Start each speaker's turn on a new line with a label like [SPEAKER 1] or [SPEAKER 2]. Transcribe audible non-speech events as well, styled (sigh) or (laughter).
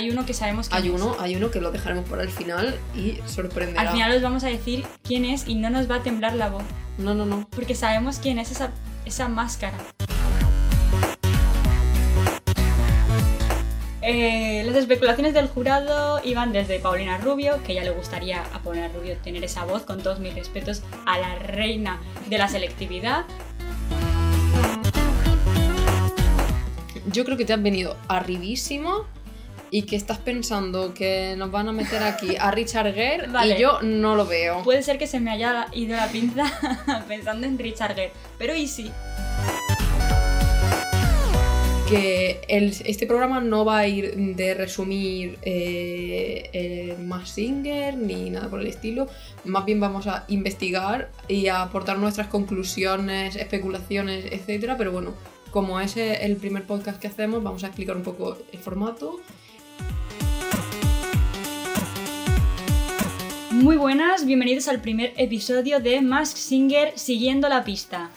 [SPEAKER 1] hay uno que sabemos quién
[SPEAKER 2] Hay
[SPEAKER 1] es.
[SPEAKER 2] uno, hay uno que lo dejaremos para el final y sorprenderá.
[SPEAKER 1] Al final os vamos a decir quién es y no nos va a temblar la voz.
[SPEAKER 2] No, no, no.
[SPEAKER 1] Porque sabemos quién es esa, esa máscara. Eh, las especulaciones del jurado iban desde Paulina Rubio, que ya le gustaría a Paulina Rubio tener esa voz, con todos mis respetos, a la reina de la selectividad.
[SPEAKER 2] Yo creo que te has venido arribísimo y que estás pensando que nos van a meter aquí a Richard Gere
[SPEAKER 1] Vale.
[SPEAKER 2] y yo no lo veo.
[SPEAKER 1] Puede ser que se me haya ido la pinza (laughs) pensando en Richard Gere, pero ¿y sí?
[SPEAKER 2] que el- este programa no va a ir de resumir eh, eh, más Singer ni nada por el estilo. Más bien vamos a investigar y a aportar nuestras conclusiones, especulaciones, etcétera. Pero bueno, como es el primer podcast que hacemos, vamos a explicar un poco el formato.
[SPEAKER 1] Muy buenas, bienvenidos al primer episodio de Mask Singer Siguiendo la Pista.